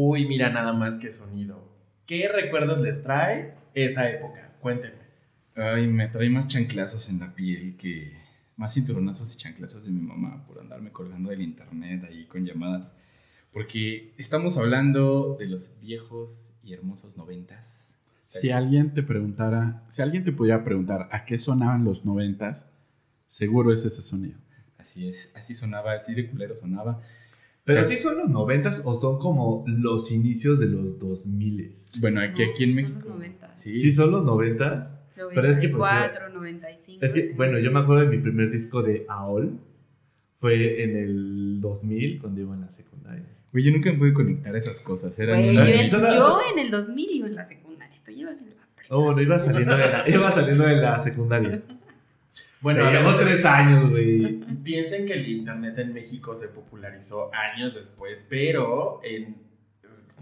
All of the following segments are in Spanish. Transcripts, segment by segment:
Uy, mira nada más que sonido. ¿Qué recuerdos les trae esa época? Cuéntenme. Ay, me trae más chanclazos en la piel que. Más cinturonazos y chanclazos de mi mamá por andarme colgando del internet ahí con llamadas. Porque estamos hablando de los viejos y hermosos noventas. Si alguien te preguntara, si alguien te pudiera preguntar a qué sonaban los noventas, seguro es ese sonido. Así es, así sonaba, así de culero sonaba. Pero sea, sí son los noventas o son como los inicios de los dos miles. Bueno, aquí, aquí en No, son México. los noventas. Sí, Sí son los noventas. Pero es que, pues, 94, 95. Es que, sí. bueno, yo me acuerdo de mi primer disco de AOL. Fue en el 2000 cuando iba en la secundaria. Güey, yo nunca me pude conectar a esas cosas. Eran Güey, una- yo, en, yo en el 2000 iba en la secundaria. Tú llevas en la prepa. Oh, bueno, iba saliendo de la, iba saliendo de la secundaria. Bueno, llevó tres años, güey. Piensen que el internet en México se popularizó años después, pero en,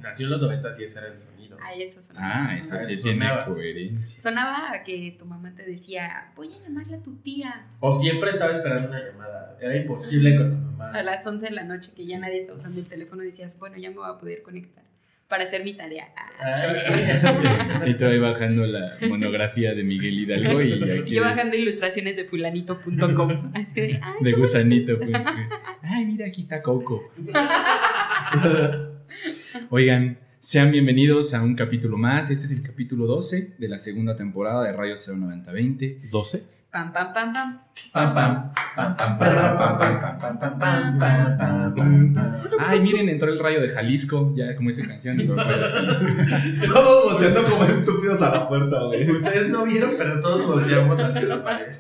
nació en los 90 y ese era el sonido. Ah, eso sonaba. Ah, eso sí tiene coherencia. Sonaba a que tu mamá te decía, voy a llamarle a tu tía O siempre estaba esperando una llamada. Era imposible con tu mamá. a las 11 de la noche que ya nadie está usando el teléfono. Decías, bueno, ya me voy a poder conectar para hacer mi tarea. Ah. Y te voy bajando la monografía de Miguel Hidalgo y aquí Yo de, bajando ilustraciones de fulanito.com. De, de gusanito. pues, Ay, mira, aquí está Coco. Oigan, sean bienvenidos a un capítulo más. Este es el capítulo 12 de la segunda temporada de Radio 09020. ¿12? Pam, pam, pam, pam. Pam, pam. Ay, miren, entró el rayo de Jalisco. Ya, como dice canción, entró el rayo de Jalisco. Todos volteando como estúpidos a la puerta, güey. Ustedes no vieron, pero todos volteamos hacia la pared.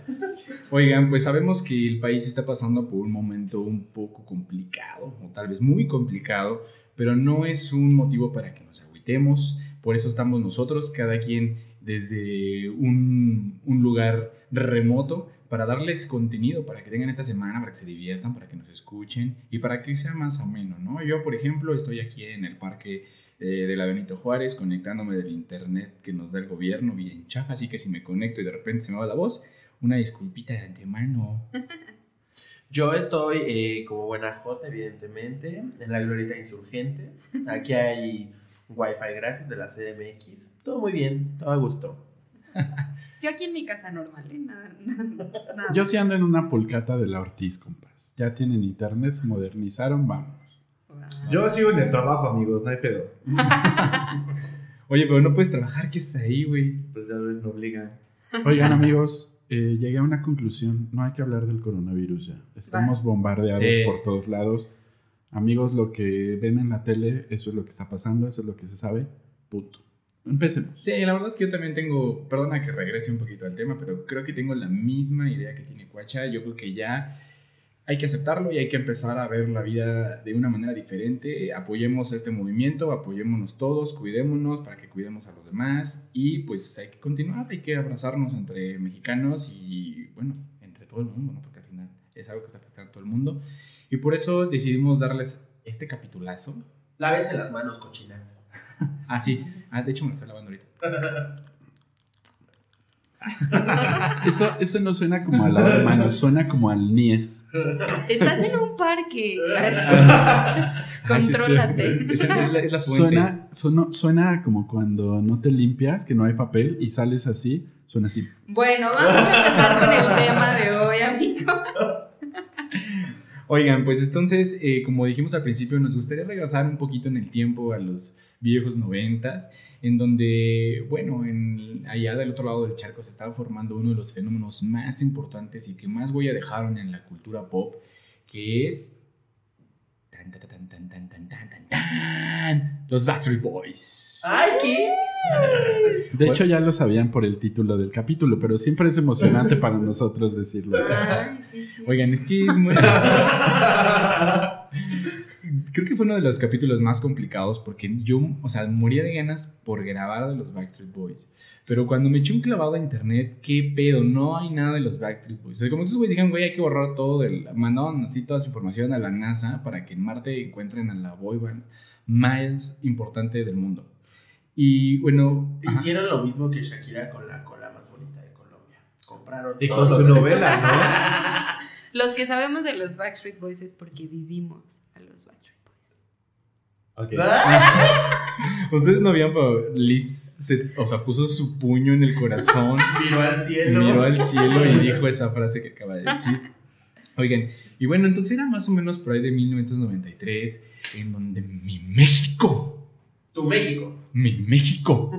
Oigan, pues sabemos que el país está pasando por un momento un poco complicado, o tal vez muy complicado, pero no es un motivo para que nos agüitemos. Por eso estamos nosotros, cada quien desde un, un lugar remoto, para darles contenido, para que tengan esta semana, para que se diviertan, para que nos escuchen y para que sea más ameno, ¿no? Yo, por ejemplo, estoy aquí en el parque eh, de la Benito Juárez, conectándome del internet que nos da el gobierno bien chafa, así que si me conecto y de repente se me va la voz, una disculpita de antemano. Yo estoy eh, como buena J, evidentemente, en la Glorieta Insurgentes. Aquí hay wifi gratis de la CDMX. Todo muy bien, todo a gusto. Yo aquí en mi casa normal, ¿eh? Nada, nada, nada Yo sí ando en una pulcata de la Ortiz, compas. Ya tienen internet, se modernizaron, vamos. Yo sigo en el trabajo, amigos, no hay pedo. Oye, pero no puedes trabajar, ¿qué es ahí, güey? Pues ya ves, me obligan. Oigan, amigos, eh, llegué a una conclusión. No hay que hablar del coronavirus ya. Estamos bombardeados Sí. por todos lados. Amigos, lo que ven en la tele, eso es lo que está pasando, eso es lo que se sabe. Punto. Empecemos. Sí, la verdad es que yo también tengo, perdona que regrese un poquito al tema, pero creo que tengo la misma idea que tiene Cuacha. Yo creo que ya hay que aceptarlo y hay que empezar a ver la vida de una manera diferente. Apoyemos este movimiento, apoyémonos todos, cuidémonos para que cuidemos a los demás y pues hay que continuar, hay que abrazarnos entre mexicanos y bueno, entre todo el mundo, ¿no? Porque al final es algo que está afectando a todo el mundo. Y por eso decidimos darles este capitulazo. Lávense las manos, cochinas. Ah, sí. Ah, de hecho me lo estoy lavando ahorita. Eso, eso no suena como a la mano, suena como al Nies. Estás en un parque. Contrólate. Es, es la, es la fuente. Suena, suena, suena como cuando no te limpias, que no hay papel y sales así. Suena así. Bueno, vamos a empezar con el tema de hoy, amigo. Oigan, pues entonces, eh, como dijimos al principio, nos gustaría regresar un poquito en el tiempo a los viejos noventas, en donde, bueno, en, allá del otro lado del charco se estaba formando uno de los fenómenos más importantes y que más huella dejaron en la cultura pop, que es... los Backstreet Boys. ¡Ay, qué! De hecho, ya lo sabían por el título del capítulo, pero siempre es emocionante para nosotros decirlo. Oigan, es que es muy... Creo que fue uno de los capítulos más complicados porque yo, o sea, moría de ganas por grabar de los Backstreet Boys. Pero cuando me eché un clavado a internet, ¿qué pedo? No hay nada de los Backstreet Boys. O sea, como que esos güeyes dijeron, güey, hay que borrar todo. Del... Mandaban así toda su información a la NASA para que en Marte encuentren a la boy band más importante del mundo. Y bueno, ajá. Hicieron lo mismo que Shakira con la cola más bonita de Colombia. Compraron Y todo con su novela, Los que sabemos de los Backstreet Boys es porque vivimos a los Backstreet Boys. Ok. Ustedes no vieron, pero Liz, se- o sea, puso su puño en el corazón, Miró al cielo. miró al cielo y dijo esa frase que acaba de decir. Oigan, y bueno, entonces era más o menos por ahí de 1993, en donde mi México, Tu México. mi México,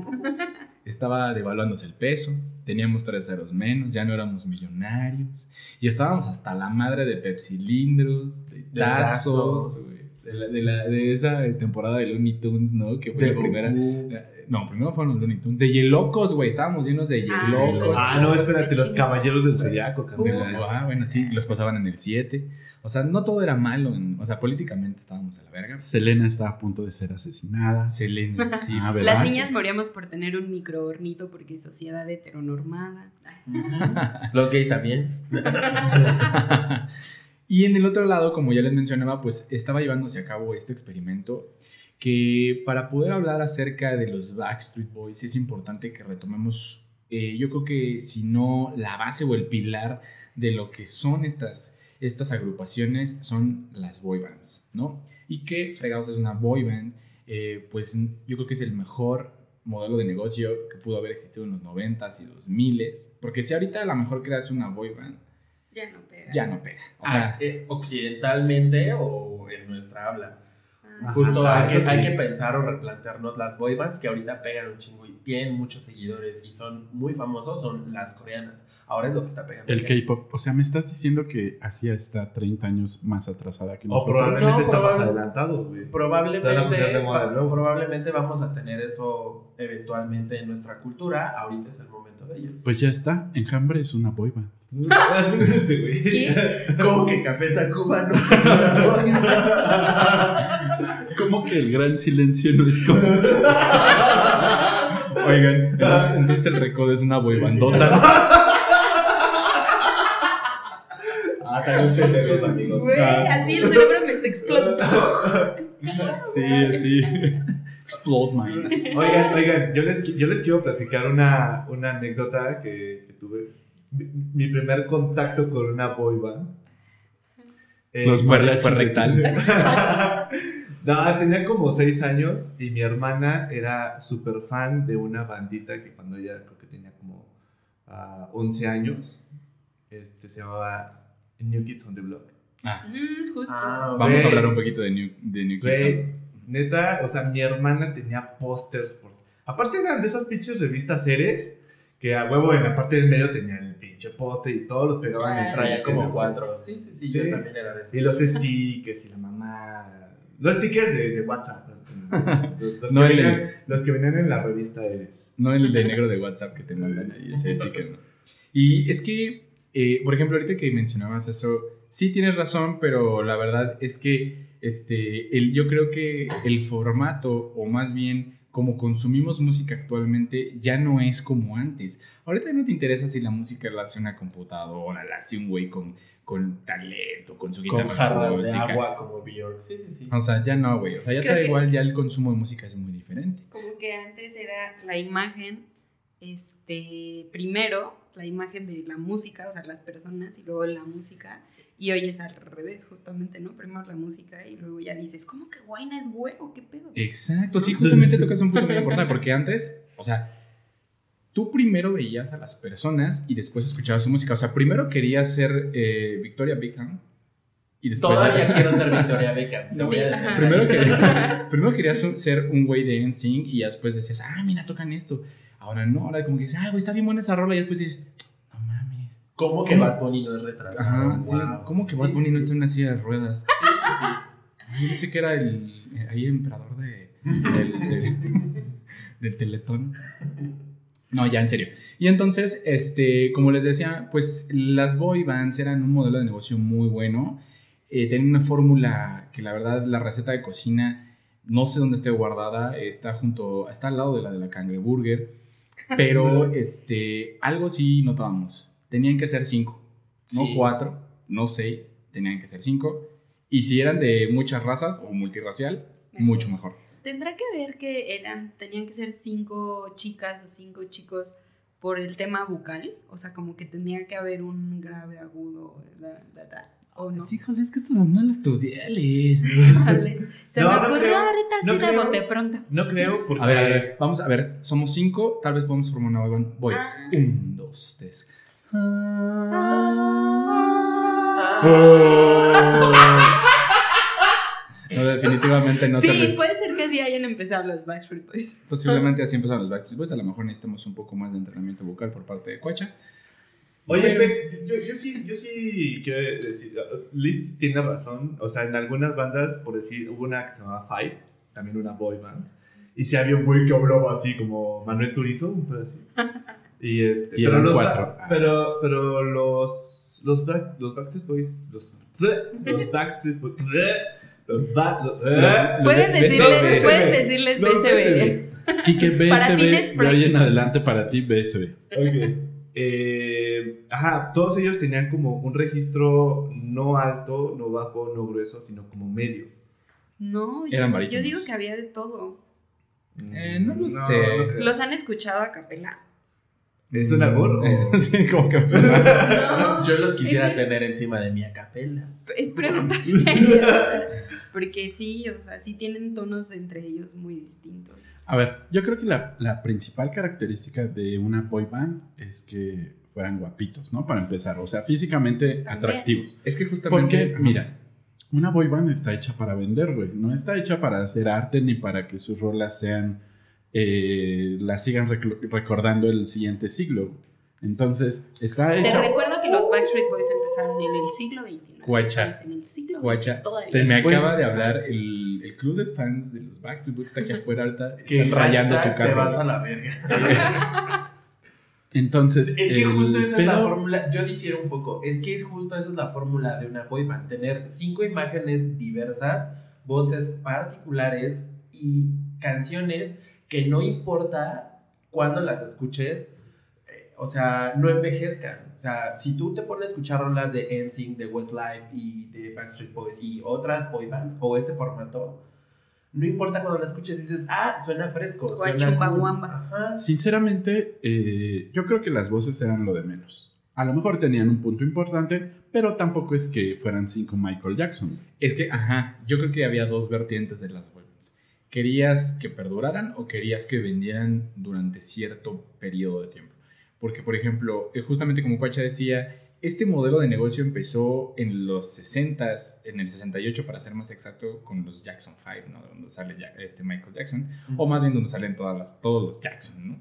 estaba devaluándose el peso, teníamos tres ceros menos, ya no éramos millonarios, y estábamos hasta la madre de pepsilindros, de De tazos, tazos. De, la- de la- de esa temporada de Looney Tunes, ¿no? Que fue De la primera. Goku. No, primero fueron los Looney Tunes. De Yelocos, güey. Estábamos llenos de Ah, Yelocos. Ah, no, espérate, los caballeros del zodiaco. Uh. Ah, bueno, sí, los pasaban en el 7. O sea, no todo era malo. en- o sea, políticamente estábamos a la verga. Selena está a punto de ser asesinada. Selena, sí. Ah, ¿verdad? Las niñas moríamos por tener un microhornito porque sociedad heteronormada. Los gays también. y en el otro lado, como ya les mencionaba, pues estaba llevándose a cabo este experimento que para poder hablar acerca de los Backstreet Boys es importante que retomemos, eh, yo creo que si no la base o el pilar de lo que son estas, estas agrupaciones son las boy bands, ¿no? Y que Fregados es una boy band, eh, pues yo creo que es el mejor modelo de negocio que pudo haber existido en los 90s y 2000s, porque si ahorita a lo mejor creas una boy band, Ya no pega. ya no pega. O O sea, sea, eh, occidentalmente o en nuestra habla. Ah. Justo Ajá, hay, que, sí. hay que pensar o replantearnos las boy bands que ahorita pegan un chingo y tienen muchos seguidores y son muy famosos, son las coreanas. Ahora es lo que está pegando. El. K-pop. O sea, me estás diciendo que Asia está 30 años más atrasada que O nosotros. probablemente No, está más adelantado, güey. Probablemente, probablemente vamos a tener eso eventualmente en nuestra cultura. Ahorita es el momento de ellos. Pues ya está. Enjambre es una boy band. ¿Cómo que Café Tacuba no ¿Cómo que el gran silencio no es como... oigan, entonces, entonces el recodo es una boy Ah, amigos. Güey, así el cerebro me está explotando. Sí, sí. Explode mind. Oigan, oigan, yo les, yo les quiero platicar una, una anécdota que, que tuve. Mi, mi primer contacto con una boy band. Eh, Los Fue, rectal. no, tenía como 6 años y mi hermana era súper fan de una bandita que cuando ella creo que tenía como ah, 11 años, este, se llamaba New Kids on the Block. Ah, Mm, justo. Ah, vamos a hablar un poquito de New, de New Kids. Güey, neta, o sea, mi hermana tenía pósters por... Aparte eran de esas pinches revistas series que a huevo en la parte del medio tenían el pinche póster y todos los pegaban en. Traía como en- cuatro. Sí, sí, sí, Sí. yo también era de eso. Y los stickers y la mamá. Los stickers de, de WhatsApp. Los, los No, que el de- venían, los que venían en la revista Eres. No el de negro de WhatsApp que te mandan ahí, ese sticker, ¿no? Y es que, eh, por ejemplo, ahorita que mencionabas eso, sí tienes razón, pero la verdad es que este, el, yo creo que el formato, o más bien como consumimos música actualmente, ya no es como antes. Ahorita no te interesa si la música la hace una computadora, la hace un güey con, con talento, con su guitarra Con jarras de agua como Bjork. Sí, sí, sí. O sea, ya no, güey. O sea, ya Creo da que- igual, ya el consumo de música es muy diferente. Como que antes era la imagen, este, primero la imagen de la música, o sea, las personas y luego la música. Y hoy es al revés, justamente, ¿no? Primero la música y luego ya dices, ¿cómo que Guayna es bueno? ¿Qué pedo? Exacto, sí, justamente tocas un punto muy importante, porque antes, o sea, tú primero veías a las personas y después escuchabas su música. O sea, primero querías ser eh, Victoria Beckham y después... Todavía quiero ser Victoria Beckham. a. Primero, querías, primero querías un- ser un güey de NSYNC y después decías, ah, mira, tocan esto. Ahora no, ahora como que dices, ah, güey, está bien buena esa rola y después dices, no mames. ¿Cómo que ¿Cómo? Bad Bunny no es retrasado? Ajá, sí, Wow, ¿cómo sí, que Bad Bunny sí, no está en una silla de ruedas? Yo pensé que era el, eh, ahí el emperador de, del, del- del Teletón. No, ya en serio. Y entonces, este, como les decía, pues las boy bands eran un modelo de negocio muy bueno. Eh, tenían una fórmula que la verdad, la receta de cocina, no sé dónde esté guardada, está junto, está al lado de la de la cangreburger. Pero este, algo sí notábamos. Tenían que ser cinco, no Sí. cuatro, no seis, tenían que ser cinco. Y si eran de muchas razas o multirracial, mucho mejor. Tendrá que ver que eran, tenían que ser cinco chicas o cinco chicos por el tema bucal, o sea, como que tenía que haber un grave agudo. la. ¿O no? Sí, híjole, es que eso no lo estudié, Liz. Alex, Se No, me no ocurrió creo, ahorita no así de bote pronto. No creo, porque. A ver, a ver, vamos a ver. Somos cinco, tal vez podemos formar una band. Voy. Ah. Un, dos, tres. No, definitivamente no se sí, puede ser que así hayan empezado los Backstreet Boys. Posiblemente así empezaron los Backstreet Boys. A lo mejor necesitamos un poco más de entrenamiento vocal por parte de Cuacha. Oye, Pero- ve, yo, yo sí, yo sí quiero decir, Liz tiene razón, o sea, en algunas bandas, por decir, hubo una que se llamaba Five, también una boy band, y si había un güey que hablaba así como Manuel Turizo, un pedo así. Y este, Y pero los, cuatro. pero, pero los, los, back, los Backstreet Boys, los, los Backstreet Boys, los, ba- los, Pueden de- decirles, BSB. pueden decirles Los BSB. Fines BSB, de hoy en adelante para ti BSB. Ok. Eh, ajá, todos ellos tenían como un registro no alto, no bajo, no grueso, sino como medio. No, Eran yo, yo digo que había de todo. Eh, no lo sé. creo. ¿Los han escuchado a capela? ¿Es un albur? o- sí, como que. No. Yo los quisiera Es- tener encima de mi acapela. Es pregunta seria. o sea, Porque sí, o sea, sí tienen tonos entre ellos muy distintos. A ver, yo creo que la, la principal característica de una boy band es que fueran guapitos, ¿no? Para empezar, o sea, físicamente También. atractivos. Es que justamente. Porque, mira, una boy band está hecha para vender, güey. No está hecha para hacer arte ni para que sus rolas sean. Eh, las sigan recordando el siguiente siglo. Entonces, está Te hecha. recuerdo que los Backstreet Boys empezaron en el siglo XXI. Estamos En el siglo todavía. Te- Me Después- acaba de hablar el, el club de fans de los Backstreet Boys está aquí afuera ahorita. Que rayando tu hashtag te vas a carro. la verga. Entonces, Es que justo esa es la fórmula, yo difiero un poco, es que es justo esa es la fórmula de una boy band, tener cinco imágenes diversas, voces particulares y canciones que no importa cuándo las escuches, eh, o sea, no envejezcan. O sea, si tú te pones a escuchar rolas de NSYNC, de Westlife y de Backstreet Boys y otras boy bands o este formato, no importa cuando la escuches, dices, ah, suena fresco. O a suena cool". Chumbawamba. Ajá. Sinceramente, eh, yo creo que las voces eran lo de menos. A lo mejor tenían un punto importante, pero tampoco es que fueran cinco Michael Jackson. Es que, ajá, yo creo que había dos vertientes de las boy bands. ¿Querías que perduraran o querías que vendieran durante cierto periodo de tiempo? Porque, por ejemplo, eh, justamente como Cuacha decía, este modelo de negocio empezó en los 60s, en el 68 para ser más exacto, con los Jackson 5, ¿no? Donde sale este Michael Jackson, o más bien donde salen todas las, todos los Jackson, ¿no?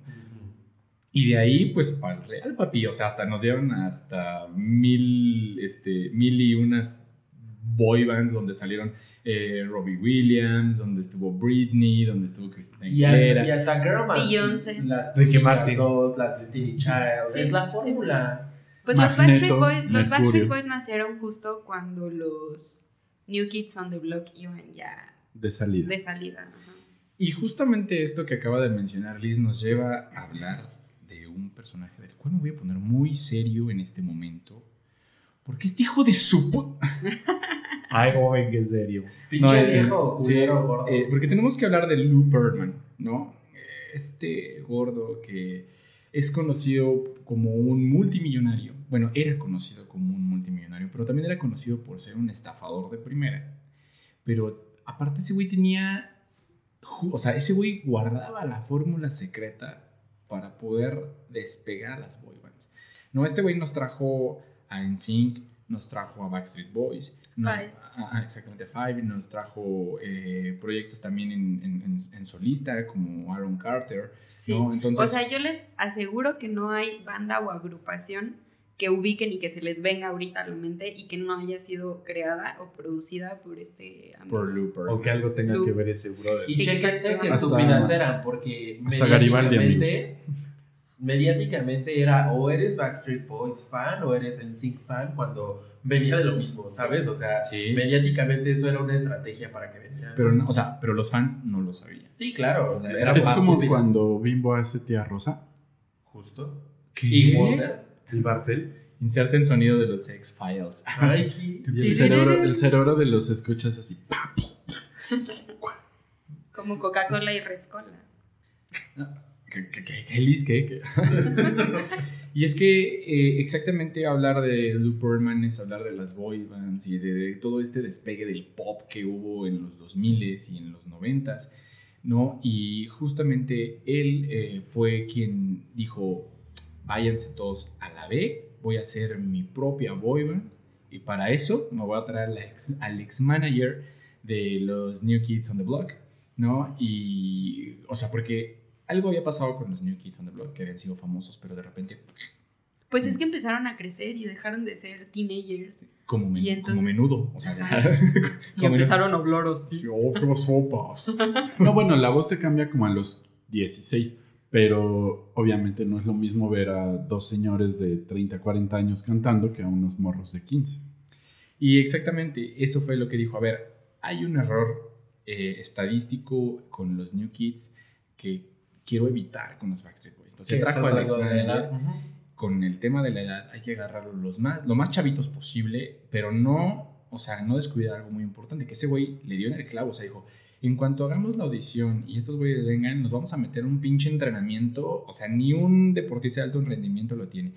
Y de ahí, pues, para el real, papi. O sea, hasta nos dieron hasta mil, este, mil y unas boy bands donde salieron eh, Robbie Williams, donde estuvo Britney, donde estuvo Christina Y hasta, Aguilera. y hasta Girl Math, Beyoncé. Las Ricky Martin. Las Destiny Child. Sí, es la sí. fórmula. Pues los Magneto, Backstreet Boys, los. Backstreet Boys nacieron justo cuando los New Kids on the Block iban ya De salida. de salida. ajá. Y justamente esto que acaba de mencionar Liz nos lleva a hablar de un personaje del cual me voy a poner muy serio en este momento. Porque este hijo de su pu- Ay, cómo ven que es serio. Pinche No, eh, viejo, sí, culero, gordo. eh, porque tenemos que hablar de Lou Birdman, ¿no? Eh, Este gordo que es conocido como un multimillonario. Bueno, era conocido como un multimillonario, pero también era conocido por ser un estafador de primera. Pero aparte ese güey tenía... O sea, ese güey guardaba la fórmula secreta para poder despegar a las boy bands. No, este güey nos trajo a NSYNC, nos trajo a Backstreet Boys, no- Five. ah, ah, exactamente Five, nos trajo eh, proyectos también en, en- en- en solista como Aaron Carter, Sí. ¿no? Entonces, O sea, yo les aseguro que no hay banda o agrupación que ubiquen y que se les venga ahorita a la mente y que no haya sido creada o producida por este amigo. por Looper. O que algo tenga Lu- que ver ese brother. Y Exacto. qué Hasta- estúpidas eran, porque hasta Garibaldi, mediáticamente, mediáticamente era o eres Backstreet Boys fan o eres NSYNC fan cuando venía de lo mismo, ¿sabes? O sea, Sí. mediáticamente eso era una estrategia para que vendieran. Pero, no- o sea, pero los fans no lo sabían. Sí, claro, o sea, Es era es como cuando Bimbo hace tía Rosa. Justo. ¿Qué? Y Wonder. ¿Y Barcel? Inserten sonido de los X-Files. El cerebro, el cerebro de los escuchas así. Como Coca-Cola y Red Cola. ¿Qué, qué, qué, qué, Liz? ¿Qué? ¿Qué? y es que eh, exactamente hablar de Lou Pearlman es hablar de las boy bands y de, de todo este despegue del pop que hubo en los 2000s y en los 90s, ¿no? Y justamente él eh, fue quien dijo, váyanse todos a la B, voy a hacer mi propia boy band y para eso me voy a traer al ex, al ex manager de los New Kids on the Block, ¿no? Y, o sea, porque algo había pasado con los New Kids on the Block, que habían sido famosos, pero de repente, Pues es que empezaron a crecer y dejaron de ser teenagers. como, men- entonces- como menudo, o sea. Y como empezaron a hablar así. Sí, oh, qué sopas. No, bueno, la voz te cambia como a los 16, pero obviamente no es lo mismo ver a dos señores de 30, 40 años cantando que a unos morros de 15. Y exactamente eso fue lo que dijo. A ver, hay un error eh, estadístico con los New Kids que quiero evitar con los Backstreet Boys. Entonces, Sí, trajo al ex hablando de la manager. edad. Ujú. con el tema de la edad hay que agarrarlo los más, lo más chavitos posible, pero no, o sea, no descuidar algo muy importante, que ese güey le dio en el clavo, o sea, dijo, en cuanto hagamos la audición y estos güeyes vengan, nos vamos a meter un pinche entrenamiento, o sea, ni un deportista de alto rendimiento lo tiene.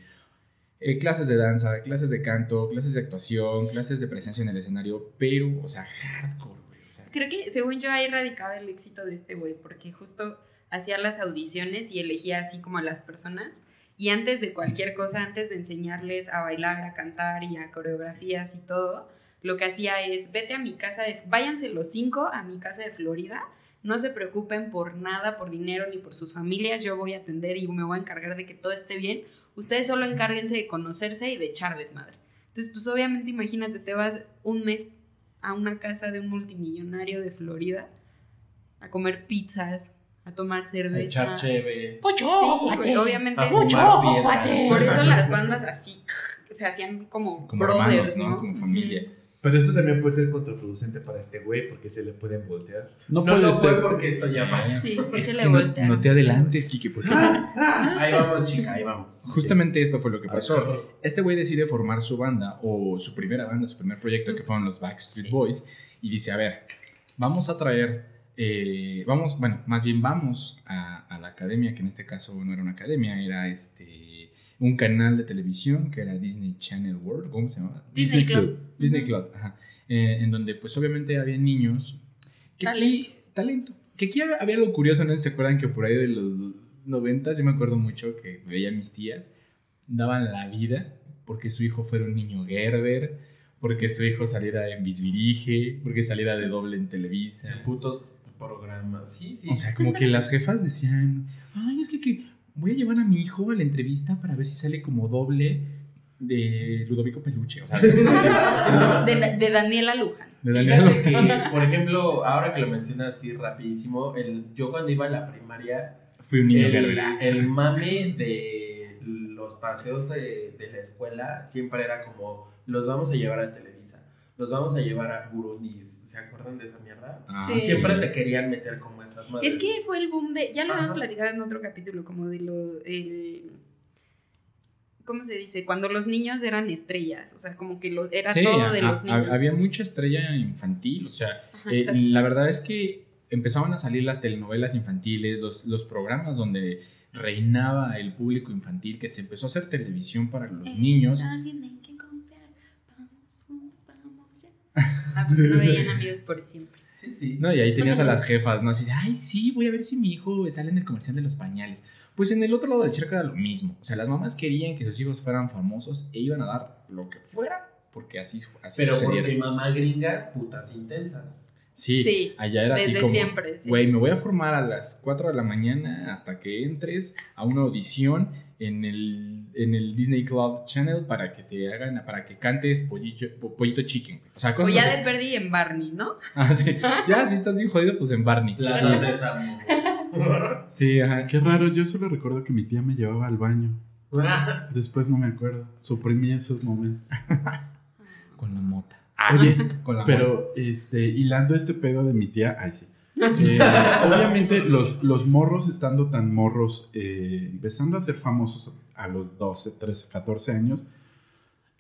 Eh, clases de danza, clases de canto, clases de actuación, clases de presencia en el escenario, pero, o sea, hardcore, güey, o sea, Creo que según yo ahí radicaba el éxito de este güey, porque justo hacía las audiciones y elegía así como a las personas. Y antes de cualquier cosa, antes de enseñarles a bailar, a cantar y a coreografías y todo, lo que hacía es, vete a mi casa, de, váyanse los cinco a mi casa de Florida, no se preocupen por nada, por dinero ni por sus familias, yo voy a atender y me voy a encargar de que todo esté bien, ustedes solo encárguense de conocerse y de echar desmadre. Entonces, pues obviamente imagínate, te vas un mes a una casa de un multimillonario de Florida a comer pizzas, a tomar A cerveza. echar cheve. Sí, güey, obviamente. A fumar. Por eso las bandas así se hacían como, como brothers, hermanos, ¿no? ¿no? Como familia. Pero eso también puede ser contraproducente para este güey porque se le pueden voltear. No, No, puede no ser. fue porque esto ya pasa. Sí, sí Es se que le no, voltea. no te adelantes, Kike, porque Ahí vamos, chica, ahí vamos. justamente esto fue lo que pasó. Pasó. Este güey decide formar su banda o su primera banda, su primer proyecto que fueron los Backstreet Sí. Boys y dice, a ver, vamos a traer, eh, vamos, bueno, más bien vamos a, a la academia, que en este caso no era una academia, era este un canal de televisión que era Disney Channel World, ¿cómo se llama? Disney Club. Disney. Club, ajá. Eh, en donde pues obviamente había niños que aquí, talento, que aquí había, había algo curioso, ¿no? ¿Se acuerdan que por ahí de los 90 yo me acuerdo mucho que veía a mis tías daban la vida porque su hijo fuera un niño Gerber, porque su hijo saliera en Bisbirige, porque saliera de doble en Televisa. Putos programas. Sí, sí. O sea, como que las jefas decían, ay, es que, que voy a llevar a mi hijo a la entrevista para ver si sale como doble de Ludovico Peluche. O sea, De, de Daniela Luján. de Daniel Fíjate que, por ejemplo, ahora que lo mencionas así rapidísimo, el, yo cuando iba a la primaria, Fui un niño el, el mame de los paseos de, de la escuela siempre era como, los vamos a llevar a Televisa, los vamos a llevar a Burundi, ¿se acuerdan de esa mierda? Ah, Sí. Siempre te querían meter como esas madres. Es que fue el boom de. Ya lo habíamos Ajá. platicado en otro capítulo, como de lo. El, ¿Cómo se dice? Cuando los niños eran estrellas. O sea, como que lo, era Sí, todo de a- los a- niños. había mucha estrella infantil, o sea, Ajá, eh, la verdad es que empezaban a salir las telenovelas infantiles, los, los programas donde reinaba el público infantil, que se empezó a hacer televisión para los niños. alguien Ah, porque no veían amigos por siempre. Sí, sí. No, y ahí tenías a las jefas, ¿no? Así de, ay, sí, voy a ver si mi hijo sale en el comercial de los pañales. Pues en el otro lado del charco era lo mismo. O sea, las mamás querían que sus hijos fueran famosos e iban a dar lo que fuera, porque así, así Pero sucediera. porque mamá gringas, putas intensas. Sí, Sí, allá era así Desde como, siempre. sí. güey, me voy a formar a las 4 de la mañana hasta que entres a una audición en el, en el Disney Club Channel para que te hagan, para que cantes pollillo, pollito chicken. O sea, O cosas ya así. de perdí en Barney, ¿no? Ah, sí. Ya, si estás bien jodido, pues en Barney. Plaza Sésamo. Sí, ajá. Qué raro, yo solo recuerdo que mi tía me llevaba al baño. Después no me acuerdo. Suprimí esos momentos. Con la mota. Oye, Con la pero este, hilando este pedo de mi tía, ay sí. Eh, obviamente los, los morros estando tan morros, eh, empezando a ser famosos a los 12, 13, 14 años,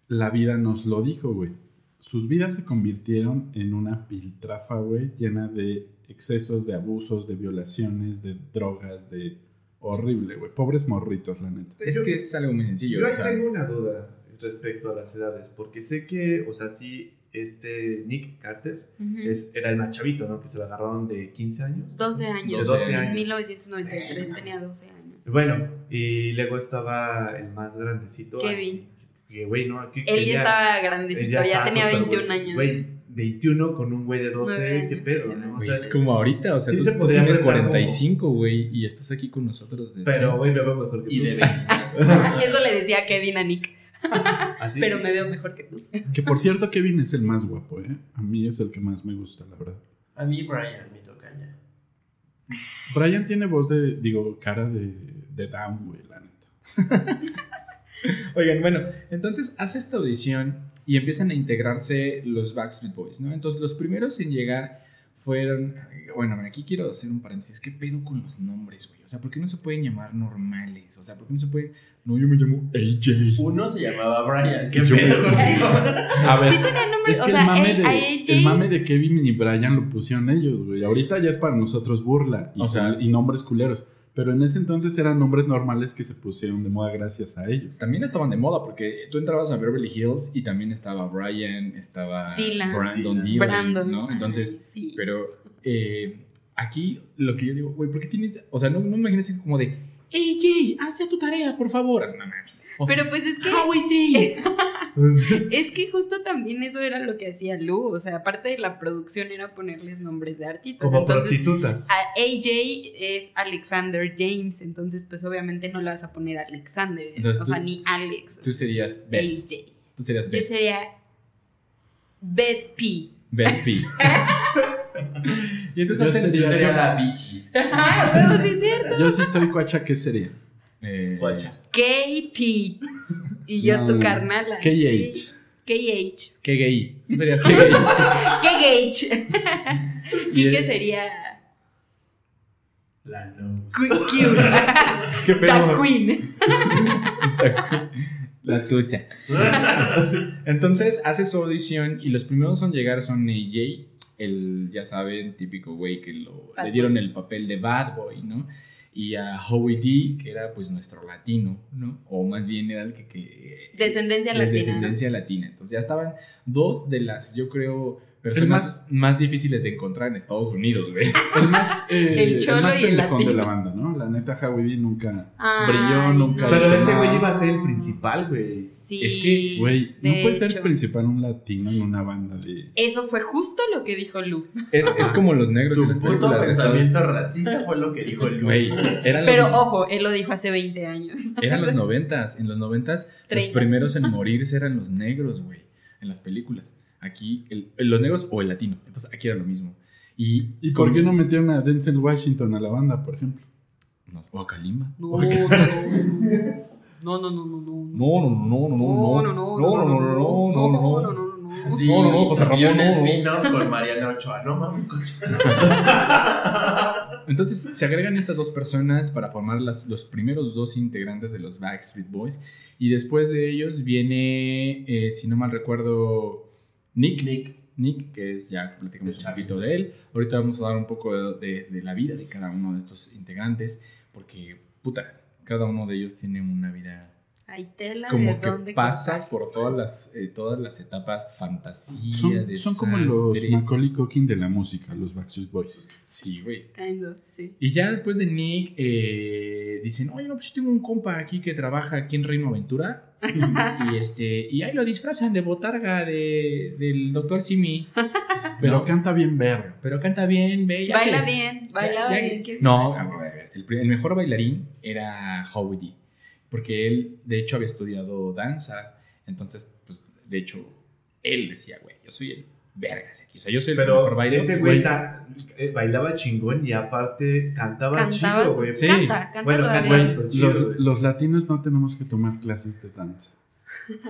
la vida nos lo dijo, güey. Sus vidas se convirtieron en una piltrafa, güey, llena de excesos, de abusos, de violaciones, de drogas, de Horrible, güey. Pobres morritos, la neta. Es que es algo muy sencillo. Yo o sea, tengo una duda respecto a las edades, porque sé que, o sea, sí, este Nick Carter Ujú. es, era el más chavito, ¿no? Que se lo agarraron de 15 años. 12 años. 12 en años. 1993 tenía 12 años. Bueno, y luego estaba el más grandecito. Kevin. sí, Que, güey, no, aquí. Él ya estaba grandecito, ya, estaba tenía súper 21 güey. años. Güey, 21 con un güey de 12, Nueve qué pedo, ¿no? O sea, es como ahorita, o sea, sí tú, se tú tienes prestar como- 45, güey, y estás aquí con nosotros. De, Pero, güey, me veo mejor que Y tú. de 20. Eso le decía Kevin a Nick. Así. Pero me veo mejor que tú. Que por cierto, Kevin es el más guapo, ¿eh? A mí es el que más me gusta, la verdad. A mí, Brian, me toca ya. Brian tiene voz de, digo, cara de, de down, güey, la neta. Oigan, bueno, entonces hace esta audición y empiezan a integrarse los Backstreet Boys, ¿no? Entonces los primeros en llegar fueron, bueno, aquí quiero hacer un paréntesis, ¿qué pedo con los nombres, güey? O sea, ¿por qué no se pueden llamar normales? O sea, ¿por qué no se pueden, no, yo me llamo AJ. Uno se llamaba Brian. ¿Qué Yo me- pedo contigo? A ver, Sí tenía nombre, es o que sea, el, mame de, AJ. el mame de Kevin y Brian lo pusieron ellos, güey. Ahorita ya es para nosotros burla y, O sea- y nombres culeros. Pero en ese entonces eran nombres normales que se pusieron de moda gracias a ellos. También estaban de moda porque tú entrabas a Beverly Hills y también estaba Brian, estaba Dylan. Brandon, Dylan. Dylan, Brandon. ¿no? Entonces, Ay, sí. Pero eh, aquí lo que yo digo, güey, ¿por qué tienes.? O sea, no, no me imagines como de. Hey, Jay, haz ya tu tarea, por favor. No mames. O, Pero pues es que. Howie D. Es que justo también eso era lo que hacía Lu. O sea, aparte de la producción era ponerles nombres de artistas. Como entonces, prostitutas. a AJ es Alexander James. Entonces, pues obviamente no le vas a poner Alexander. Entonces o tú- sea, ni Alex. Tú serías Beth. AJ. Tú serías Yo Beth. sería Beth P. Beth P. y entonces Yo hacen. Yo sería- la bichi. Ah, huevo, sí es cierto. Yo sí soy cuacha, ¿qué sería? eh, Guacha. KP. Y yo No, tu no. carnala. KH. sí. KH. Qué gay. Serías qué gay. KH. Y Kike el- sería La no. Cute. ¿Qué pedo? Queen. La tuya. Entonces hace su audición y los primeros en llegar son AJ, el, ya saben, típico güey que lo, le dieron el papel de Bad Boy, ¿no? Y a Howie D, que era pues nuestro latino, ¿no? O más bien era el que... que Descendencia de latina. Descendencia latina. Entonces ya estaban dos de las, yo creo, personas más, difíciles de encontrar en Estados Unidos, güey. El más, eh, El el más el pendejón de la banda, ¿no? La neta, Howie D nunca Ay, brilló, nunca no. Pero ese güey iba a ser el principal, güey. Sí. Es que, Güey, no de puede ser hecho. principal un latino en una banda de... Eso fue justo lo que dijo Lu. Es, es como los negros en las películas de Estados pensamiento racista fue lo que dijo el Güey, Pero los, ojo, él lo dijo hace 20 años. eran los noventas. En los noventas, los primeros en morirse eran los negros, güey. En las películas. Aquí, el- los negros o el latino. Entonces, aquí era lo mismo. Y, ¿Y por qué no metieron a Denzel Washington a la banda, por ejemplo? no, o a Kalimba. No, no, no, no, no, no, no. No, no, no, no, No, no, no, no, no, no, no, no, no, no, no, no, no, no. Sí, No, no, no, José Ramón, un spin-off con Mariana Ochoa. No mames. Entonces se agregan estas dos personas para formar las- los primeros dos integrantes de los Backstreet Boys. Y después de ellos viene, eh, si no mal recuerdo, Nick. Nick. Nick, que es ya platicamos un poquito de él. Ahorita vamos a hablar un poco de, de- de la vida de cada uno de estos integrantes, porque, puta, cada uno de ellos tiene una vida Hay tela de como que dónde pasa por todas las, eh, todas las etapas fantasía, Son, son como los. Macaulay Culkin de la música, los Backstreet Boys. Sí, güey. Kind of, sí. Y ya después de Nick, eh, dicen, oye, no, pues yo tengo un compa aquí que trabaja aquí en Reino Aventura. y este y ahí lo disfrazan de botarga de, del doctor Simi. Pero No, canta bien verga. pero canta bien, ve. ya Baila que- bien, baila ya- ya bien. No, ver, ver, el, el mejor bailarín era Howie D. Porque él, de hecho, había estudiado danza. Entonces, pues, de hecho, él decía, güey, yo soy el vergas aquí. O sea, yo soy el mejor Pero bailo. ese güey ta- eh, bailaba chingón y aparte cantaba, Cantaba chido, su- güey. Sí. Canta, canta Bueno, todavía. canta súper chido, Los, latinos no tenemos que tomar clases de danza.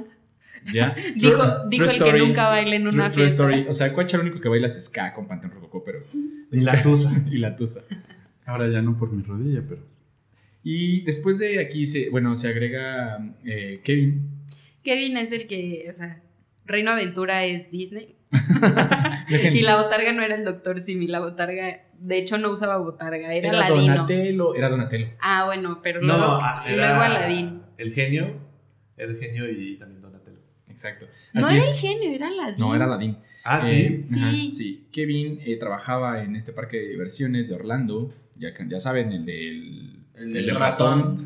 ¿Ya? Dijo, True- dijo true el que nunca baila en una true fiesta. story. O sea, Cuacha lo único que baila es ska con Panteón Rococó, pero... Y la tusa. y la tusa. Ahora ya no por mi rodilla, pero... Y después de aquí, se, bueno, se agrega eh, Kevin. Kevin es el que, o sea, Reino Aventura es Disney. Y la botarga no era el doctor Simi, la botarga, de hecho no usaba botarga, era, era Ladino. Donatello, era Donatello. Ah, bueno, pero No, luego, ah, luego era Aladín. El genio, el genio y también Donatello. Exacto. No era es. el genio, era Aladín. No, era Aladdin. Ah, Eh, sí. ajá, Sí. sí. Kevin eh, trabajaba en este parque de diversiones de Orlando. Ya, que- ya saben, el del, El el ratón.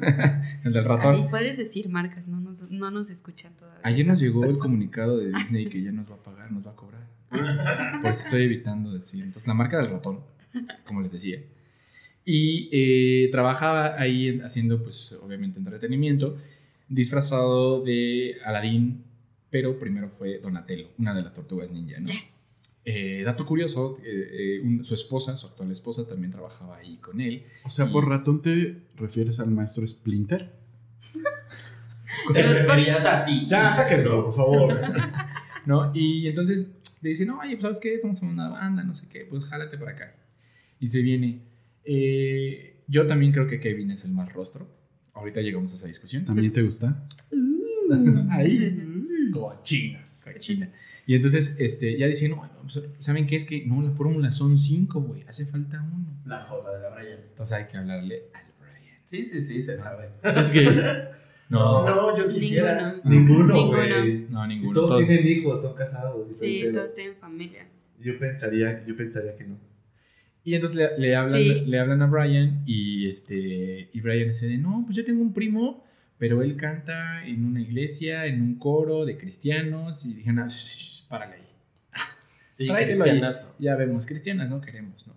el del ratón. Ay, puedes decir marcas, no nos, no nos escuchan todavía. Ayer nos llegó el comunicado de Disney que ya nos va a pagar, nos va a cobrar. Por eso estoy evitando decir. Entonces, la marca del ratón, como les decía. Y eh, trabajaba ahí en- haciendo, pues, obviamente, entretenimiento, disfrazado de Aladdin, pero primero fue Donatello, una de las tortugas ninja, ¿no? Yes. Eh, dato curioso, eh, eh, un- su esposa, su actual esposa, también trabajaba ahí con él. O sea, por ratón te refieres al maestro Splinter. Te referías a ti. Ya, sáquenlo, por favor. ¿no? Y entonces le dicen, oye, pues sabes qué, estamos en una banda, no sé qué, pues jálate para acá. Y se viene. Eh, yo también creo que Kevin es el más rostro. Ahorita llegamos a esa discusión. ¿También te gusta? Ahí. Como chingas. China. Y entonces este, ya dicen, no, pues, ¿saben qué? Es que no, la fórmula son cinco, güey. Hace falta uno. La joda de la Brian. Entonces hay que hablarle al Brian. Sí, sí, sí, se sabe. Es que No, no, no, yo quisiera. Ninguno. Güey. ninguno. Todos, Todos- tienen hijos, son casados. Sí, todos tienen familia. Yo pensaría, yo pensaría que no. Y entonces le, le hablan, Sí. le hablan a Brian y, este, y Brian dice no, pues yo tengo un primo, pero él canta en una iglesia, en un coro de cristianos. Y dijeron, ah, párale ahí. Sí, Tráetelo ahí. no. Ya vemos, cristianas no queremos, ¿no?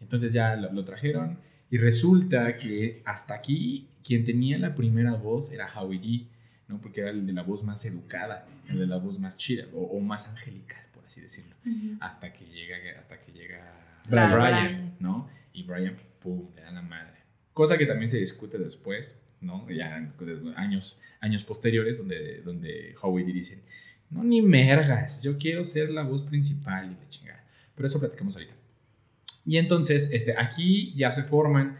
Entonces ya lo, lo trajeron y resulta que hasta aquí quien tenía la primera voz era Howie D, ¿no? Porque era el de la voz más educada, el de la voz más chida o, o más angelical, por así decirlo hasta que llega hasta que llega Brian, Brian. ¿no? Y Brian pum le da la madre. Cosa que también se discute después, ¿no? Ya años años posteriores donde donde Howie D dicen, "No ni mergas, yo quiero ser la voz principal y la chingada." Pero eso platicamos ahorita. Y entonces, este aquí ya se forman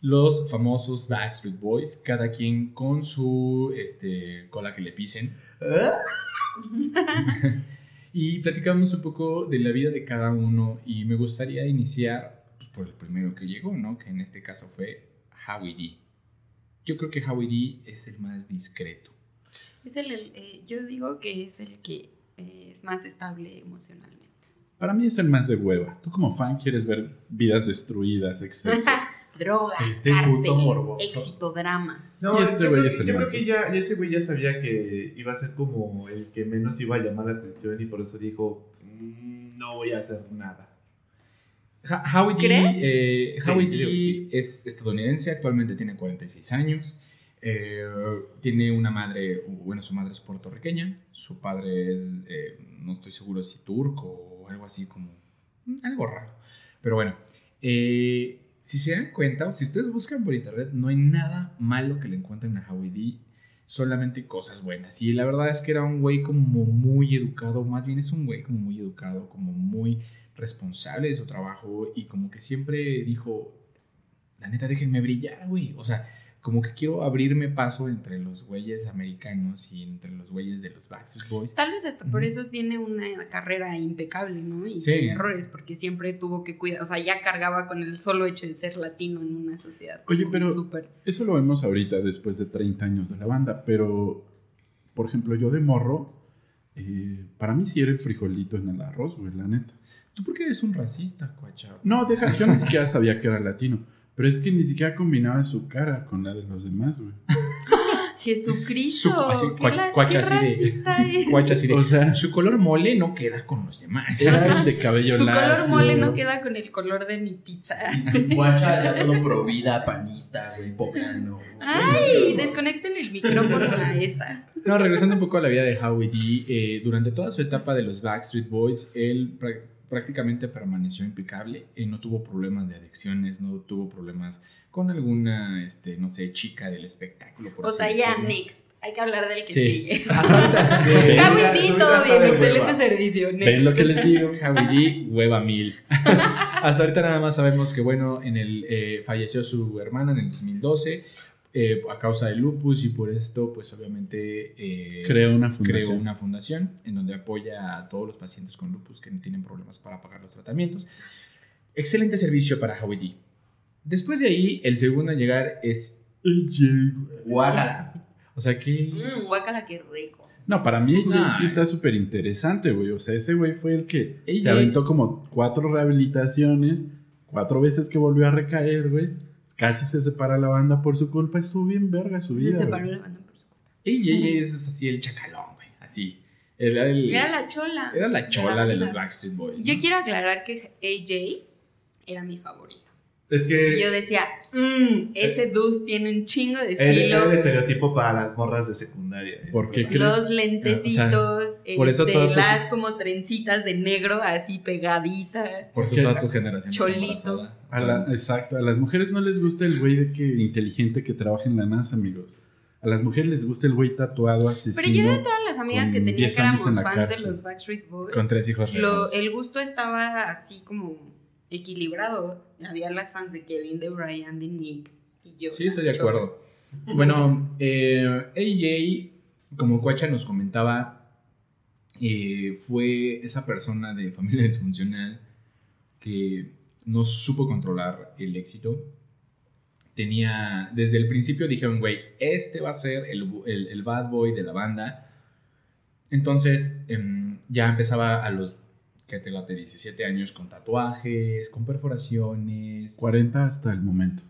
los famosos Backstreet Boys, cada quien con su este, cola que le pisen. Y platicamos un poco de la vida de cada uno y me gustaría iniciar pues, por el primero que llegó, ¿no? Que en este caso fue Howie D. Yo creo que Howie D es el más discreto. Es el, el, eh, yo digo que es el que eh, es más estable emocionalmente. para mí es el más de hueva. Tú como fan quieres ver vidas destruidas, excesos. Drogas, Este cárcel, éxito, drama. No, Y este yo, güey creo, es el yo creo que ya, ya ese güey ya sabía que iba a ser como el que menos iba a llamar la atención y por eso dijo, "Mm, no voy a hacer nada. Howie eh, Sí, sí. es estadounidense, actualmente tiene 46 años. eh, tiene una madre, bueno, su madre es puertorriqueña, su padre es, eh, no estoy seguro si turco o algo así como, mm, algo raro. Pero bueno, eh, si se dan cuenta, o si ustedes buscan por internet, no hay nada malo que le encuentren a Howie D, solamente cosas buenas. Y la verdad es que era un güey como muy educado, más bien es un güey como muy educado, como muy responsable de su trabajo y como que siempre dijo, la neta, déjenme brillar, güey. O sea, como que quiero abrirme paso entre los güeyes americanos y entre los güeyes de los Backstreet Boys. Tal vez hasta por eso tiene una carrera impecable, ¿no? Y Sí. sin errores, porque siempre tuvo que cuidar, o sea, ya cargaba con el solo hecho de ser latino en una sociedad. Oye, como pero- súper- Eso lo vemos ahorita después de 30 años de la banda, pero por ejemplo, yo de morro, eh, para mí sí era el frijolito en el arroz, güey, la neta. ¿Tú por qué eres un racista, cuacha? No, deja, yo ni siquiera sabía que era latino, pero es que ni siquiera combinaba su cara con la de los demás, güey. Jesucristo, Su- así, qué, cua- la- cuacha qué así de-. Cuacha O sea, su color mole no queda con los demás. era el de cabello Su color lacio. mole no queda con el color de mi pizza. Guacha, ya todo pro vida, panista, güey, poblano. Ay, desconecten el micrófono a esa. No, regresando un poco a la vida de Howie D, eh, durante toda su etapa de los Backstreet Boys, él prácticamente permaneció impecable, eh, no tuvo problemas de adicciones, no tuvo problemas con alguna, este, no sé, chica del espectáculo. Por O sea, ya, decirlo. next. Hay que hablar del que Sí. sigue. Vida todo bien, excelente hueva. servicio. next. ¿Ven lo que les digo? D, hueva mil. Hasta ahorita nada más sabemos que, bueno, en el, eh, falleció su hermana en el 2012. Eh, a causa del lupus y por esto, pues obviamente eh, Creó una creó fundación. una fundación en donde apoya a todos los pacientes con lupus que no tienen problemas para pagar los tratamientos. Excelente servicio para Howie D. Después de ahí, el segundo en llegar es. Guácala. O sea que... Mmm, guácala, qué rico. No, para mí AJ Nah. sí está súper interesante, güey. O sea, ese güey fue el que AJ. se aventó como cuatro rehabilitaciones, cuatro veces que volvió a recaer, güey. Casi se separa la banda por su culpa. Estuvo bien verga su Se vida. separó güey. la banda por su culpa. AJ es así el chacalón, güey. Así. Era, el- Era la chola. era la de chola de los. Backstreet Boys. Yo quiero aclarar que AJ era mi favorito. Es que Y yo decía, mmm, ese dude tiene un chingo de era, era el estilo. estereotipo para las morras de secundaria. ¿eh? ¿Por qué crees? Los lentecitos, por eso este, las como trencitas de negro así pegaditas. Por eso toda tu generación. está Cholito. A la- exacto. A las mujeres no les gusta el güey de que inteligente que trabaja en la NASA, amigos. A las mujeres les gusta el güey tatuado asesino. Pero yo de todas las amigas que con tenía 10 que éramos fans de los Backstreet Boys, con tres hijos lo- el gusto estaba así como equilibrado. Había las fans de Kevin, de Brian, de Nick y yo. Sí, estoy de acuerdo. Bueno, eh, AJ, como Cuacha nos comentaba, eh, fue esa persona de familia disfuncional que no supo controlar el éxito. Tenía, desde el principio dijeron, güey, este va a ser el- el bad boy de la banda. Entonces, em, ya empezaba a los, que te late, 17 años con tatuajes, con perforaciones. 40 hasta el momento.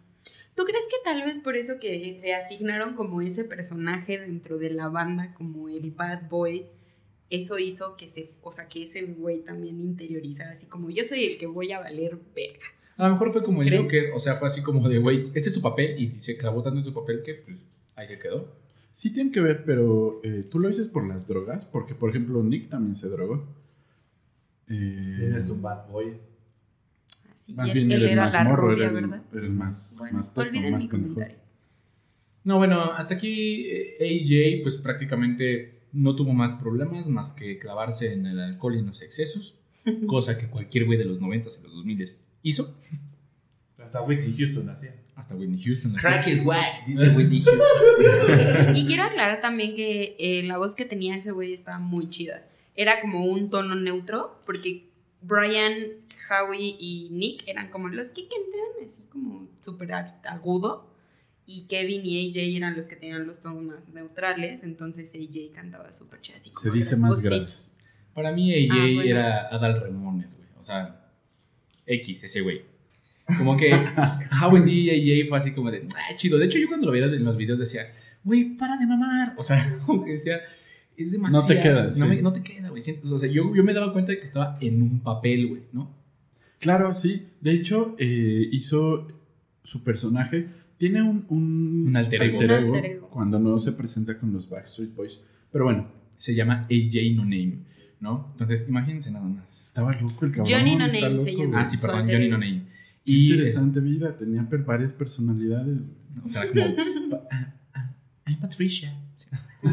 ¿Tú crees que tal vez por eso que le asignaron como ese personaje dentro de la banda, como el bad boy, eso hizo que se, o sea, que ese güey también interiorizara así como yo soy el que voy a valer verga? A lo mejor fue como el. Joker, o sea, fue así como de, güey, este es tu papel y se clavó tanto en su papel que pues ahí se quedó. Sí tiene que ver, pero eh, tú lo dices por las drogas, porque por ejemplo Nick también se drogó. Eh, es un bad boy. Así, más y él, bien él el era más la morro, rubia, era el- ¿verdad? Era el más, Bueno, más olviden más mi pendejo. comentario. No, bueno, hasta aquí eh, AJ pues prácticamente no tuvo más problemas más que clavarse en el alcohol y en los excesos, cosa que cualquier güey de los 90s y los 2000 hizo, Hasta Whitney Houston hacía. hasta Whitney Houston. así. Crack is whack, dice Whitney Houston. Y quiero aclarar también que eh, la voz que tenía ese güey estaba muy chida. Era como un tono neutro, porque Brian, Howie y Nick eran como los que cantaban así como súper ag- agudo. Y Kevin y AJ eran los que tenían los tonos más neutrales. Entonces AJ cantaba súper chido. Así Se como dice más gras. Para mí AJ Ah, bueno, era Adal Ramones, güey, o sea, X, ese güey. Como que Howie y AJ fue así como de, ah, chido. De hecho, yo cuando lo veía en los videos decía, güey, para de mamar. O sea, como que decía, es demasiado. No te quedas, No, sí. me- no te queda, güey. Siento- O sea, yo, yo me daba cuenta de que estaba en un papel, güey, ¿no? Claro, sí. De hecho, eh, hizo su personaje. Tiene un, un, Un alter ego. Un alter ego. cuando no se presenta con los Backstreet Boys. Pero bueno, Se llama AJ No Name, ¿no? Entonces, imagínense nada más. estaba loco el cabrón. Johnny No Name se llama. Ah, sí, perdón, alter Johnny ego. No Name. Qué Y, interesante vida. Tenía varias personalidades. o sea, como, pa- ah, ah, I'm Patricia. Sí.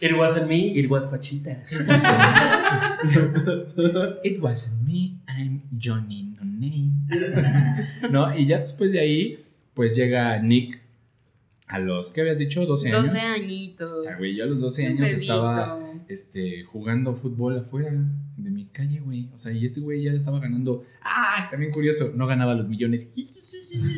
It wasn't me, it was Pachita. It wasn't me, I'm Johnny No Name. no, y ya después de ahí, pues llega Nick a los, ¿qué habías dicho? 12 años. 12 añitos. Ah, güey, yo a los 12 Un años bebito. estaba este, jugando fútbol afuera de mi calle, güey. O sea, y este güey ya estaba ganando. Ah, también curioso, no ganaba los millones.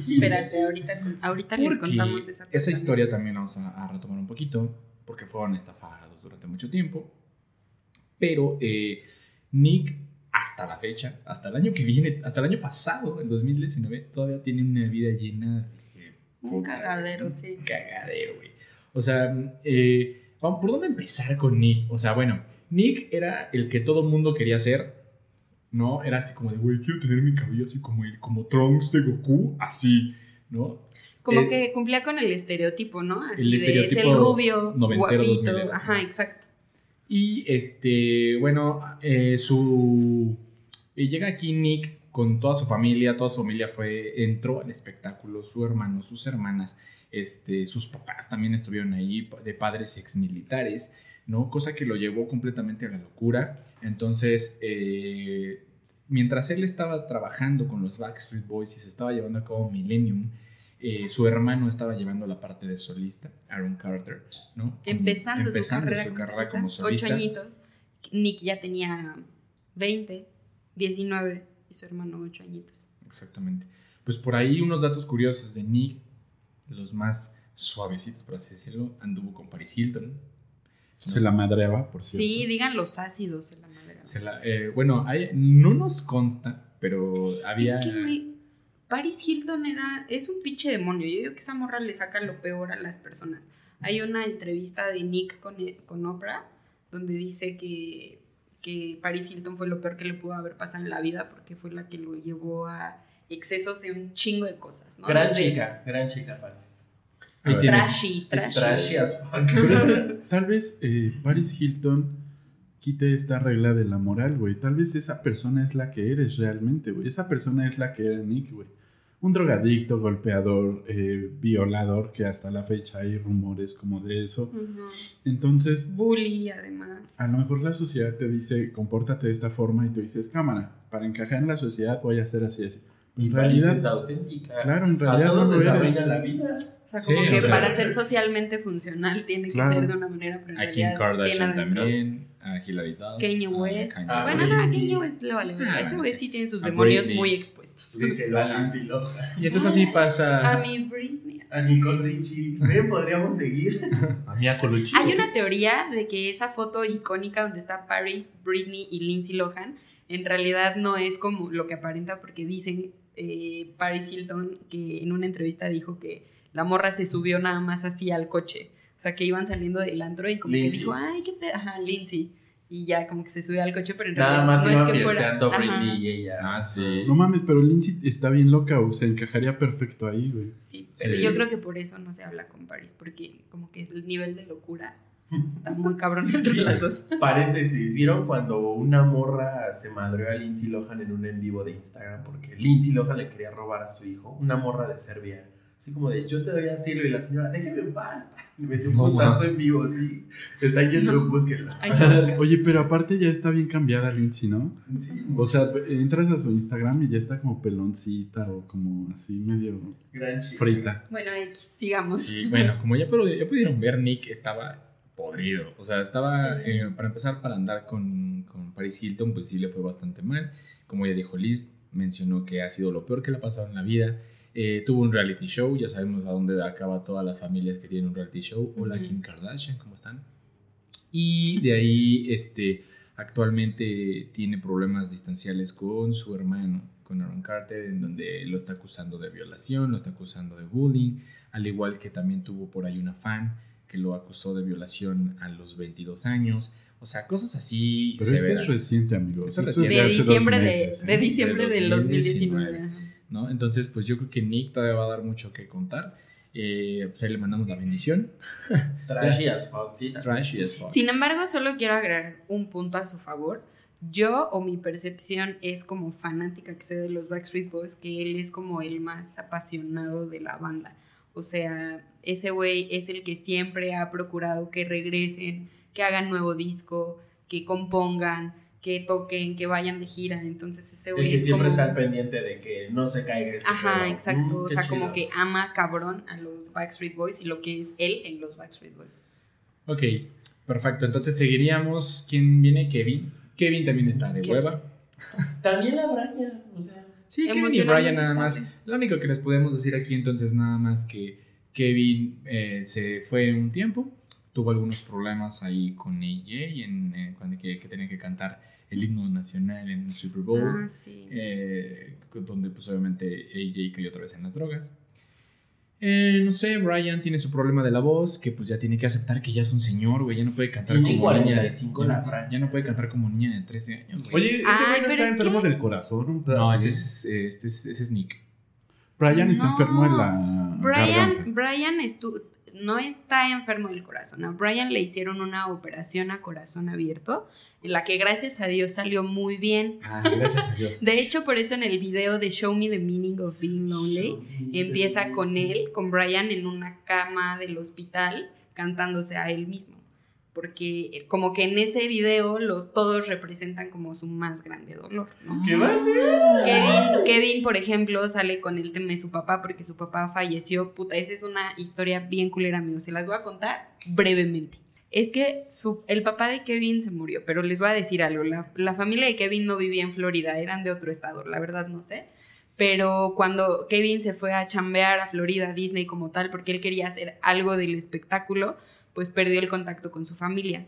Espérate, ahorita, ahorita les contamos esa esa historia también vamos a, a retomar un poquito, porque fueron estafados durante mucho tiempo. Pero eh, Nick, hasta la fecha, hasta el año que viene, hasta el año pasado, el 2019, todavía tiene una vida llena de... Un cagadero, sí. un cagadero, güey. O sea, eh, ¿por dónde empezar con Nick? O sea, bueno, Nick era el que todo mundo quería ser, ¿no? Era así como de, güey, quiero tener mi cabello así como, el, como Trunks de Goku, así, ¿no? Como Eh, que cumplía con el estereotipo, ¿no? Así el de es estereotipo el rubio, noventero, guapito. Ajá, exacto. Y este, bueno, eh, su. y llega aquí Nick con toda su familia, toda su familia fue, entró al espectáculo, su hermano, sus hermanas, este, sus papás también estuvieron ahí, de padres exmilitares, ¿no? Cosa que lo llevó completamente a la locura. Entonces, eh, mientras él estaba trabajando con los Backstreet Boys y se estaba llevando a cabo Millennium, eh, su hermano estaba llevando la parte de solista, Aaron Carter, ¿no? Empezando, empezando su carrera, su como, solista, como solista. Ocho añitos. Nick ya tenía 20, 19 y su hermano ocho añitos. Exactamente. Pues por ahí unos datos curiosos de Nick, los más suavecitos, por así decirlo, anduvo con Paris Hilton. ¿No? Se la madreaba, por cierto. Sí, digan los ácidos en la madera. Se la- eh, bueno, hay- no nos consta, pero había... Es que, güey, Paris Hilton era, es un pinche demonio. Yo digo que esa morra le saca lo peor a las personas. Hay una entrevista de Nick con, con Oprah donde dice que, que Paris Hilton fue lo peor que le pudo haber pasado en la vida porque fue la que lo llevó a excesos de un chingo de cosas. ¿no? Gran Desde chica, gran chica, Paris. Ahí. Trashy, trashy. Trashy as fuck. Pero es que tal vez eh, Paris Hilton quite esta regla de la moral, güey. Tal vez esa persona es la que eres realmente, güey. Esa persona es la que era Nick, güey. Un drogadicto, golpeador, eh, violador, que hasta la fecha hay rumores como de eso. Entonces, Bully, además. a lo mejor la sociedad te dice, compórtate de esta forma y tú dices, cámara, para encajar en la sociedad voy a hacer así, así. Y En realidad, es auténtica. claro, en A realidad todos no les arruina la vida. O sea, Sí, como o que sea- para ser socialmente funcional tiene que ser de una manera, pero en A Kim Kardashian también, a Hilary Duff. Kanye a West. Kanye Ah, bueno, no, a. Kanye West le vale. Ah, Ese güey sí. sí tiene sus A demonios Britney. muy expuestos. Lindsay Lohan, Lindsay Lohan. Y entonces así pasa... A mi Britney. A Nicole Richie. Ven, podríamos seguir. A Mia Colucci. Hay una teoría de que esa foto icónica donde está Paris, Britney y Lindsay Lohan en realidad no es como lo que aparenta porque dicen eh, Paris Hilton que en una entrevista dijo que la morra se subió nada más así al coche. O sea, que iban saliendo del antro y como Lindsay. que dijo, ay, qué pedo. Ajá, Lindsay. Y ya como que se subió al coche, pero en Nada realidad más no iba es que fuera. Britney y ella. Ah, sí. No mames, pero Lindsay está bien loca, o se encajaría perfecto ahí, güey. Sí, Sí. pero yo creo que por eso no se habla con Paris, porque como que el nivel de locura está muy cabrón entre las dos. Paréntesis, ¿vieron cuando una morra se madreó a Lindsay Lohan en un en vivo de Instagram? Porque Lindsay Lohan le quería robar a su hijo, una morra de Serbia. Así como de, yo te doy asilo y la señora, déjeme en paz. Le metió un No, putazo en vivo, sí. Están yendo, búsquenla. Que buscar. Oye, pero aparte ya está bien cambiada Lindsay, ¿no? Sí, O sea, entras a su Instagram y ya está como peloncita o como así medio gran frita. Bueno, sigamos. Sí, bueno, como ya, pero ya pudieron ver, Nick estaba podrido. O sea, estaba, Sí. eh, para empezar, para andar con, con Paris Hilton, pues sí le fue bastante mal. Como ya dijo Liz, mencionó que ha sido lo peor que le ha pasado en la vida. Eh, tuvo un reality show, ya sabemos a dónde acaba todas las familias que tienen un reality show. Hola Ujú. Kim Kardashian, ¿cómo están? Y de ahí, este, actualmente tiene problemas distanciales con su hermano, con Aaron Carter, en donde lo está acusando de violación, lo está acusando de bullying, al igual que también tuvo por ahí una fan que lo acusó de violación a los 22 años. O sea, cosas así Pero esto severas. es reciente, amigos. Esto es Esto reciente. De diciembre, de, meses, de ¿eh? diciembre De del 2019. 2019. ¿no? Entonces, pues yo creo que Nick todavía va a dar mucho que contar. Eh, pues ahí le mandamos la bendición. Trashy as fuck, sí. Trashy as fuck. Sin embargo, solo quiero agregar un punto a su favor. Yo o mi percepción es como fanática que sé de los Backstreet Boys, que él es como el más apasionado de la banda. O sea, ese güey es el que siempre ha procurado que regresen, que hagan nuevo disco, que compongan, que toquen, que vayan de gira. Entonces ese güey que es siempre como... está al pendiente de que no se caiga este Ajá, pedo. exacto. Mm, o sea, como que ama cabrón a los Backstreet Boys y lo que es él en los Backstreet Boys. Ok, perfecto. Entonces seguiríamos. ¿Quién viene? Kevin. Kevin también está de Kevin. hueva. También la Brian, o sea... Sí, Kevin y Brian nada más. Lo único que les podemos decir aquí entonces nada más que Kevin eh, se fue un tiempo, tuvo algunos problemas ahí con AJ en, en cuando que, que tenía que cantar el himno nacional en el Super Bowl, Ah, sí. eh, donde pues obviamente AJ cayó otra vez en las drogas. Eh, no sé, Brian tiene su problema de la voz, que pues ya tiene que aceptar que ya es un señor, güey, ya no puede cantar Tiene como niña de 45 ya ya no puede cantar como niña de 13 años. güey. Oye, ese güey no está es enfermo que- del corazón. No, ese es, eh, este es, ese es Nick. Brian está No. enfermo en la Brian, garganta. Brian estu- no está enfermo del corazón. A Brian le hicieron una operación a corazón abierto, en la que gracias a Dios salió muy bien. Ah, gracias a Dios. De hecho, por eso en el video de Show Me the Meaning of Being Lonely, empieza con él, con Brian en una cama del hospital, cantándose a él mismo. Porque eh, como que en ese video lo, todos representan como su más grande dolor, ¿no? ¿Qué va a hacer? Kevin, Kevin, por ejemplo, sale con el tema de su papá porque su papá falleció. Puta, esa es una historia bien culera, amigos. Se las voy a contar brevemente. Es que su- el papá de Kevin se murió, pero les voy a decir algo. La, la familia de Kevin no vivía en Florida, eran de otro estado, la verdad no sé. Pero cuando Kevin se fue a chambear a Florida, Disney como tal, porque él quería hacer algo del espectáculo, pues perdió el contacto con su familia.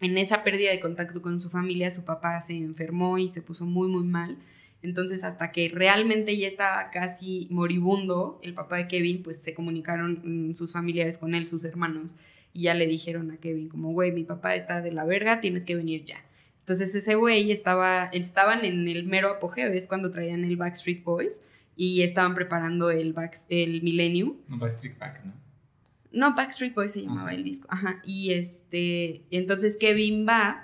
En esa pérdida de contacto con su familia, su papá se enfermó y se puso muy, muy mal. Entonces, hasta que realmente ya estaba casi moribundo, el papá de Kevin, pues se comunicaron mm, sus familiares con él, sus hermanos, y ya le dijeron a Kevin como, güey, mi papá está de la verga, tienes que venir ya. Entonces ese güey estaba, estaban en el mero apogeo, es cuando traían el Backstreet Boys y estaban preparando el, back, el Millennium. Backstreet Back, ¿no? No, Backstreet Boys se llamaba sí. el disco. Ajá. Y este, entonces Kevin va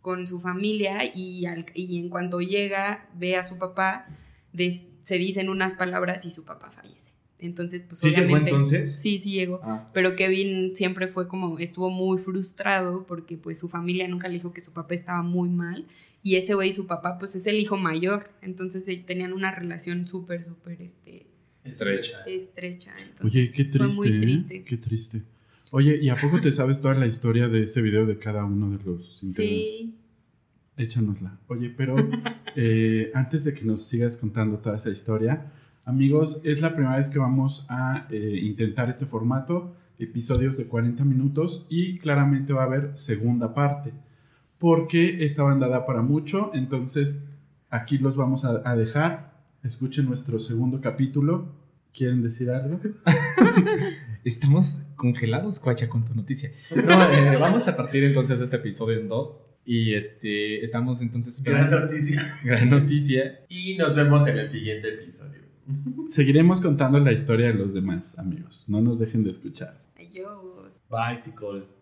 con su familia y, al- y en cuanto llega, ve a su papá, des- se dicen unas palabras y su papá fallece. Entonces, pues ¿Sí llegó obviamente. entonces? Sí, sí llegó. Ah. Pero Kevin siempre fue como, estuvo muy frustrado porque pues su familia nunca le dijo que su papá estaba muy mal. Y ese güey, su papá, pues es el hijo mayor. Entonces eh, tenían una relación súper, súper, este, Estrecha. estrecha. Entonces, Oye, qué Fue triste. muy ¿eh? triste. Qué triste. Oye, ¿y a poco te sabes toda la historia de ese video de cada uno de los integrantes? Sí. Échanosla. Oye, pero eh, antes de que nos sigas contando toda esa historia, amigos, es la primera vez que vamos a eh, intentar este formato, episodios de 40 minutos y claramente va a haber segunda parte, porque esta banda da para mucho, entonces aquí los vamos a, a dejar. Escuchen nuestro segundo capítulo. ¿Quieren decir algo? Estamos congelados, Cuacha, con tu noticia. No, eh, vamos a partir entonces de este episodio en dos. Y este, estamos entonces Gran esperando. noticia. Gran noticia. Y nos vemos en el siguiente episodio. Seguiremos contando la historia de los demás, amigos. No nos dejen de escuchar. Adiós. Bicycle.